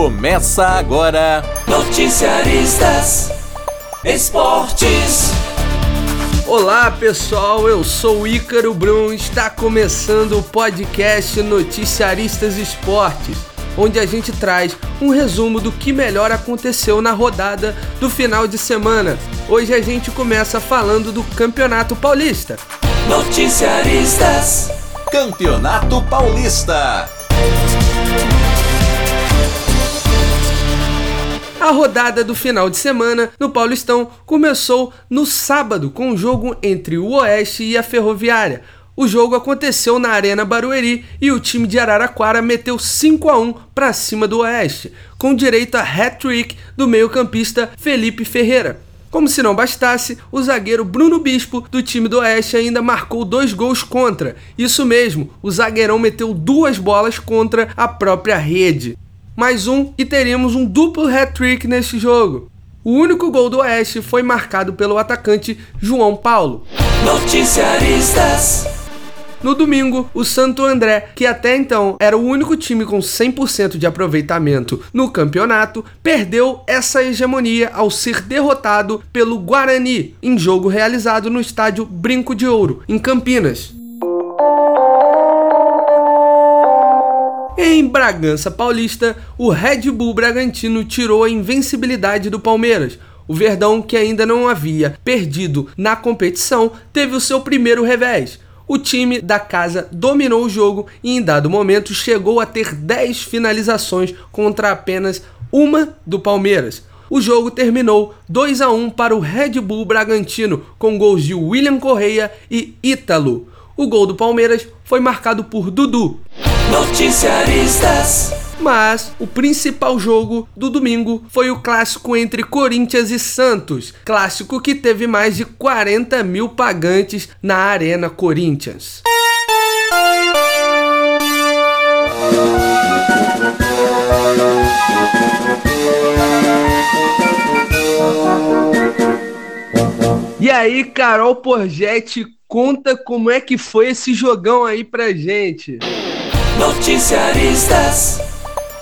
Começa agora. Noticiaristas Esportes. Olá pessoal, eu sou o Ícaro Brum. Está começando o podcast Noticiaristas Esportes, onde a gente traz um resumo do que melhor aconteceu na rodada do final de semana. Hoje a gente começa falando do Campeonato Paulista. Noticiaristas Campeonato Paulista. A rodada do final de semana no Paulistão começou no sábado com o um jogo entre o Oeste e a Ferroviária. O jogo aconteceu na Arena Barueri e o time de Araraquara meteu 5 a 1 para cima do Oeste, com direito a hat-trick do meio-campista Felipe Ferreira. Como se não bastasse, o zagueiro Bruno Bispo, do time do Oeste, ainda marcou dois gols contra. Isso mesmo, o zagueirão meteu duas bolas contra a própria rede mais um e teríamos um duplo hat-trick neste jogo. O único gol do Oeste foi marcado pelo atacante João Paulo. Noticiaristas. No domingo, o Santo André, que até então era o único time com 100% de aproveitamento no campeonato, perdeu essa hegemonia ao ser derrotado pelo Guarani em jogo realizado no estádio Brinco de Ouro, em Campinas. Em Bragança Paulista, o Red Bull Bragantino tirou a invencibilidade do Palmeiras. O Verdão, que ainda não havia perdido na competição, teve o seu primeiro revés. O time da casa dominou o jogo e, em dado momento, chegou a ter 10 finalizações contra apenas uma do Palmeiras. O jogo terminou 2 a 1 para o Red Bull Bragantino, com gols de William Correia e Ítalo. O gol do Palmeiras foi marcado por Dudu. Noticiaristas. Mas o principal jogo do domingo foi o clássico entre Corinthians e Santos. Clássico que teve mais de 40 mil pagantes na Arena Corinthians. E aí, Carol Porgetti, conta como é que foi esse jogão aí pra gente. Noticiaristas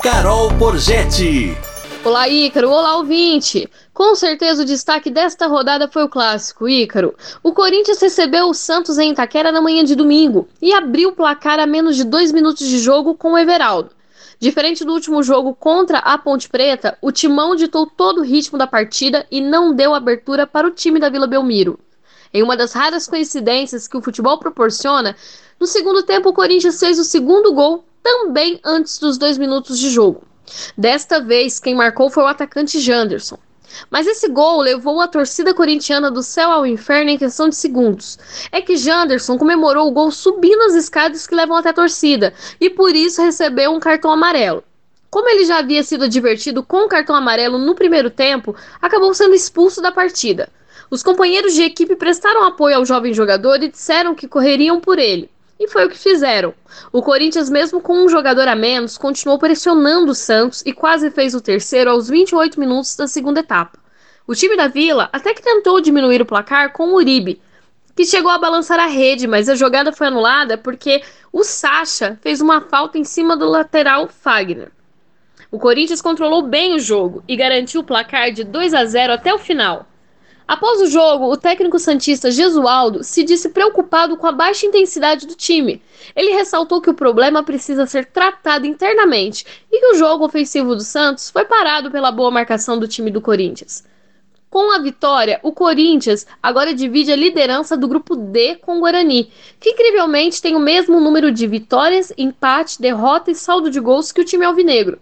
Carol Porgetti. Olá, Ícaro. Olá, ouvinte. Com certeza o destaque desta rodada foi o clássico, Ícaro. O Corinthians recebeu o Santos em Itaquera na manhã de domingo e abriu o placar a menos de dois minutos de jogo com o Everaldo. Diferente do último jogo contra a Ponte Preta, o Timão ditou todo o ritmo da partida e não deu abertura para o time da Vila Belmiro. Em uma das raras coincidências que o futebol proporciona, no segundo tempo o Corinthians fez o segundo gol também antes dos dois minutos de jogo. Desta vez, quem marcou foi o atacante Janderson. Mas esse gol levou a torcida corintiana do céu ao inferno em questão de segundos. É que Janderson comemorou o gol subindo as escadas que levam até a torcida e por isso recebeu um cartão amarelo. Como ele já havia sido advertido com o cartão amarelo no primeiro tempo, acabou sendo expulso da partida. Os companheiros de equipe prestaram apoio ao jovem jogador e disseram que correriam por ele. E foi o que fizeram. O Corinthians, mesmo com um jogador a menos, continuou pressionando o Santos e quase fez o terceiro aos 28 minutos da segunda etapa. O time da Vila até que tentou diminuir o placar com o Uribe, que chegou a balançar a rede, mas a jogada foi anulada porque o Sacha fez uma falta em cima do lateral Fagner. O Corinthians controlou bem o jogo e garantiu o placar de 2 a 0 até o final. Após o jogo, o técnico santista Gesualdo se disse preocupado com a baixa intensidade do time. Ele ressaltou que o problema precisa ser tratado internamente e que o jogo ofensivo do Santos foi parado pela boa marcação do time do Corinthians. Com a vitória, o Corinthians agora divide a liderança do grupo D com o Guarani, que incrivelmente tem o mesmo número de vitórias, empate, derrota e saldo de gols que o time alvinegro.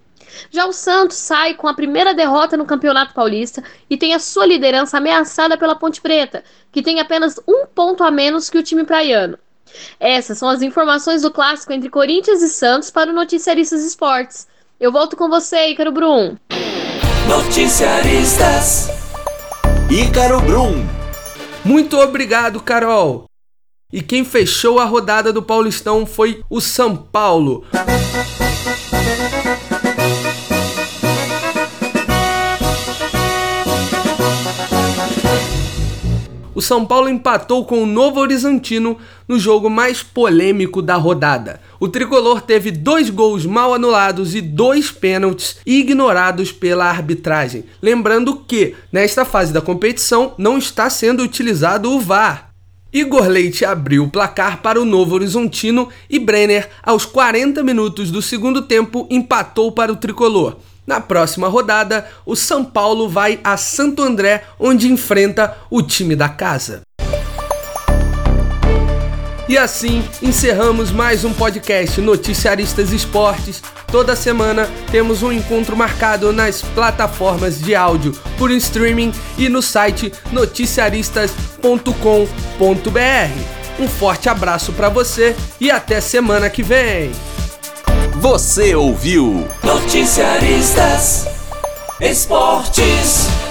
Já o Santos sai com a primeira derrota no Campeonato Paulista e tem a sua liderança ameaçada pela Ponte Preta, que tem apenas um ponto a menos que o time praiano. Essas são as informações do clássico entre Corinthians e Santos para o Noticiaristas Esportes. Eu volto com você, Ícaro Brum. Noticiaristas Ícaro Brum. Muito obrigado, Carol. E quem fechou a rodada do Paulistão foi o São Paulo. São Paulo empatou com o Novo Horizontino no jogo mais polêmico da rodada. O tricolor teve dois gols mal anulados e dois pênaltis ignorados pela arbitragem. Lembrando que, nesta fase da competição, não está sendo utilizado o VAR. Igor Leite abriu o placar para o Novo Horizontino e Brenner, aos 40 minutos do segundo tempo, empatou para o tricolor. Na próxima rodada, o São Paulo vai a Santo André, onde enfrenta o time da casa. E assim encerramos mais um podcast Noticiaristas Esportes. Toda semana temos um encontro marcado nas plataformas de áudio por streaming e no site noticiaristas.com.br. Um forte abraço para você e até semana que vem. Você ouviu Noticiaristas Esportes.